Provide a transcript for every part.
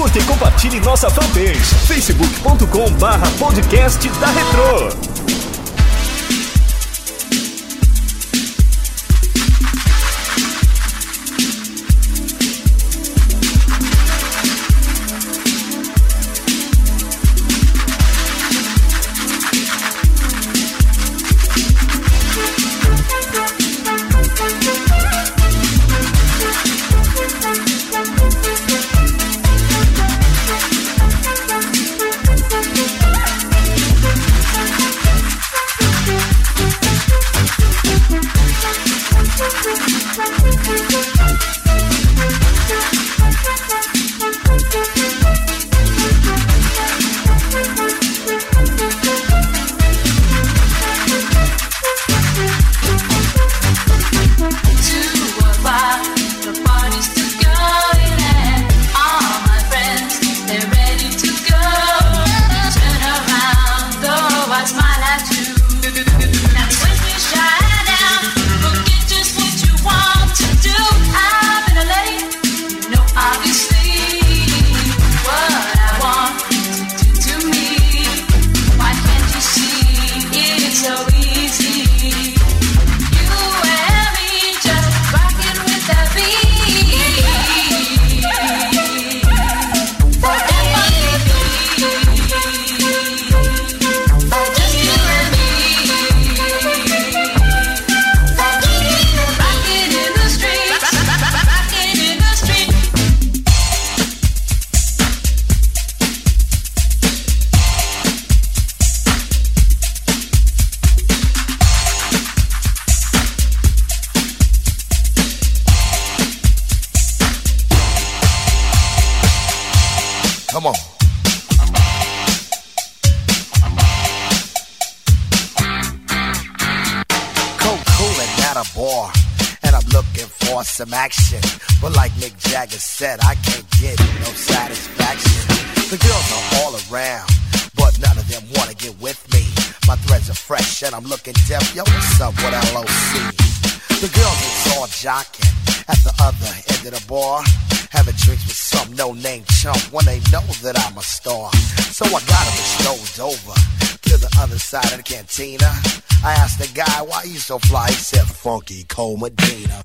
Curta e compartilhe nossa fanpage facebook.com barra podcast da Retro. For some action. But like Mick Jagger said, I can't get no satisfaction. The girls are all around, but none of them wanna get with me. My threads are fresh and I'm looking deaf. Yo, what's up with LOC? The girls is all jocking at the other end of the bar. Having drinks with some no-name chump when they know that I'm a star. So I got them strolled over to the other side of the cantina. I asked the guy, why you so fly? He said, Funky Cold Medina.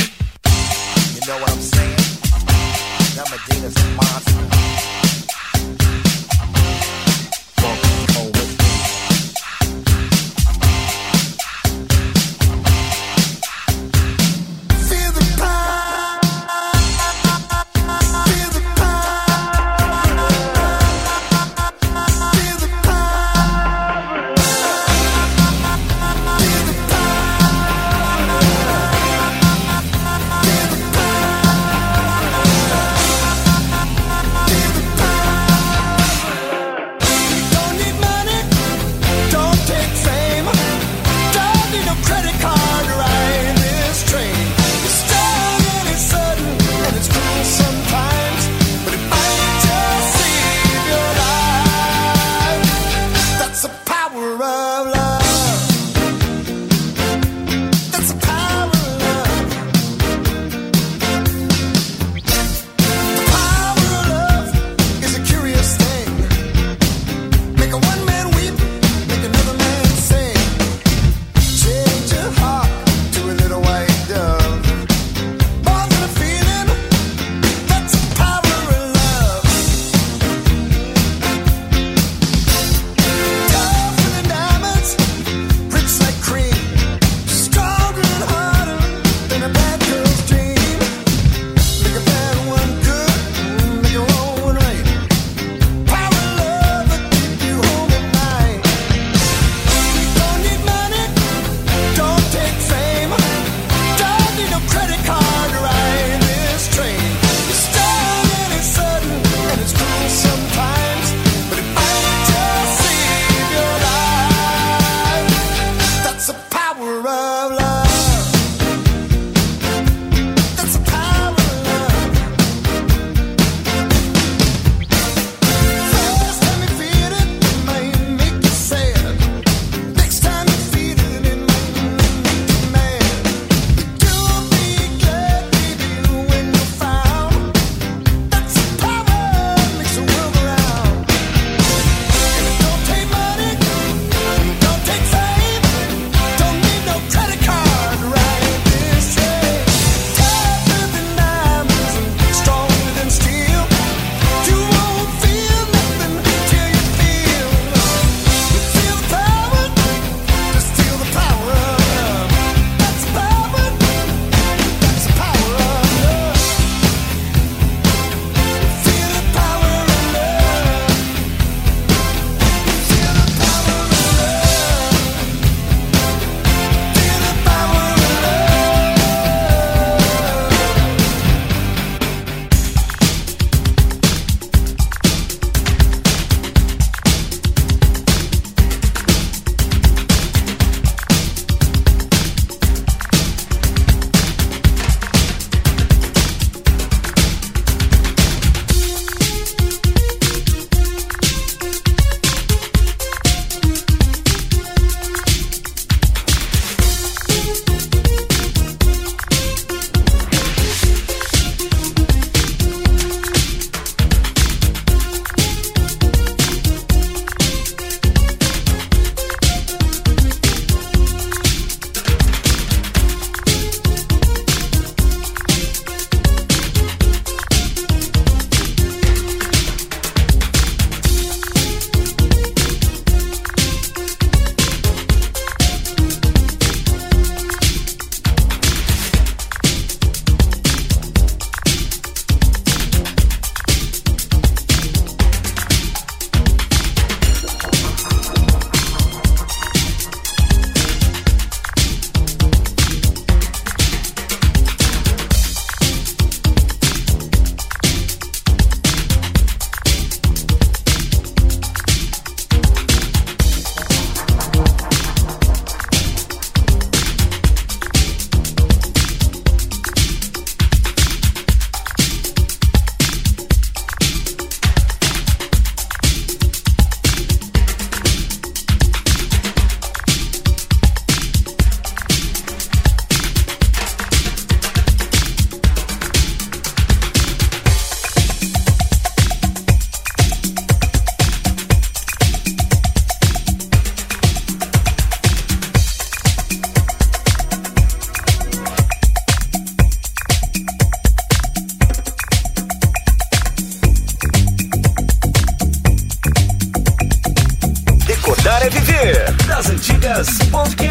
You know what I'm saying? That Medina's a monster. Antigas